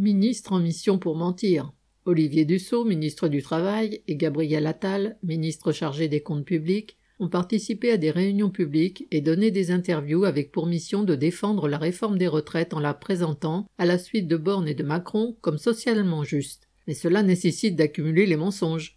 ministres en mission pour mentir. Olivier Dussault, ministre du Travail, et Gabriel Attal, ministre chargé des comptes publics, ont participé à des réunions publiques et donné des interviews avec pour mission de défendre la réforme des retraites en la présentant, à la suite de Borne et de Macron, comme socialement juste. Mais cela nécessite d'accumuler les mensonges.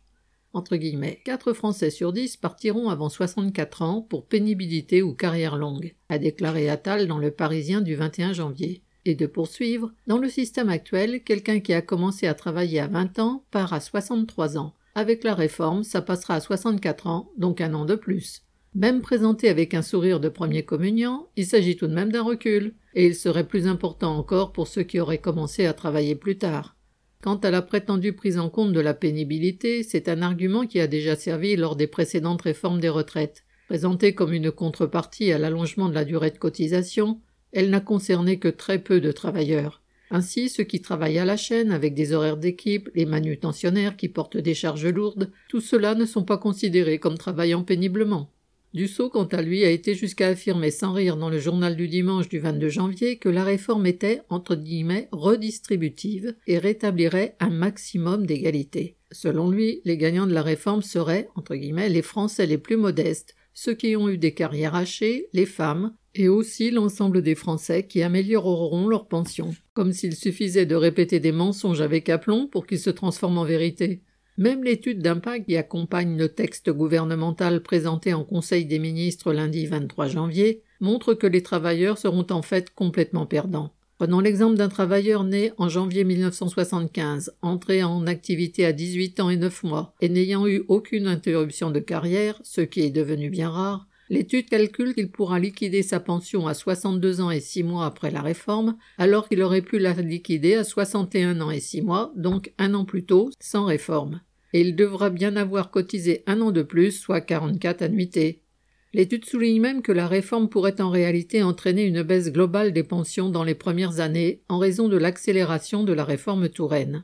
Entre guillemets, 4 Français sur 10 partiront avant 64 ans pour pénibilité ou carrière longue, a déclaré Attal dans le Parisien du 21 janvier et de poursuivre, dans le système actuel, quelqu'un qui a commencé à travailler à 20 ans part à 63 ans. Avec la réforme, ça passera à 64 ans, donc un an de plus. Même présenté avec un sourire de premier communion, il s'agit tout de même d'un recul, et il serait plus important encore pour ceux qui auraient commencé à travailler plus tard. Quant à la prétendue prise en compte de la pénibilité, c'est un argument qui a déjà servi lors des précédentes réformes des retraites. Présenté comme une contrepartie à l'allongement de la durée de cotisation, elle n'a concerné que très peu de travailleurs. Ainsi, ceux qui travaillent à la chaîne avec des horaires d'équipe, les manutentionnaires qui portent des charges lourdes, tout cela ne sont pas considérés comme travaillant péniblement. Dussault, quant à lui, a été jusqu'à affirmer sans rire dans le journal du dimanche du 22 janvier que la réforme était, entre guillemets, redistributive et rétablirait un maximum d'égalité. Selon lui, les gagnants de la réforme seraient, entre guillemets, les Français les plus modestes, ceux qui ont eu des carrières hachées, les femmes, et aussi l'ensemble des Français qui amélioreront leur pension, comme s'il suffisait de répéter des mensonges avec aplomb pour qu'ils se transforment en vérité. Même l'étude d'impact qui accompagne le texte gouvernemental présenté en Conseil des ministres lundi 23 janvier montre que les travailleurs seront en fait complètement perdants. Prenons l'exemple d'un travailleur né en janvier 1975, entré en activité à 18 ans et 9 mois, et n'ayant eu aucune interruption de carrière, ce qui est devenu bien rare, L'étude calcule qu'il pourra liquider sa pension à 62 ans et 6 mois après la réforme, alors qu'il aurait pu la liquider à 61 ans et 6 mois, donc un an plus tôt, sans réforme. Et il devra bien avoir cotisé un an de plus, soit 44 annuités. L'étude souligne même que la réforme pourrait en réalité entraîner une baisse globale des pensions dans les premières années en raison de l'accélération de la réforme Touraine.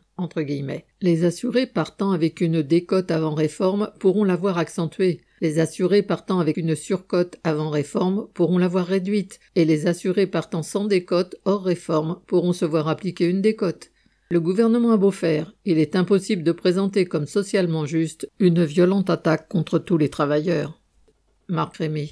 Les assurés partant avec une décote avant réforme pourront l'avoir accentuée. Les assurés partant avec une surcote avant réforme pourront l'avoir réduite, et les assurés partant sans décote hors réforme pourront se voir appliquer une décote. Le gouvernement a beau faire, il est impossible de présenter comme socialement juste une violente attaque contre tous les travailleurs. Marc Rémy.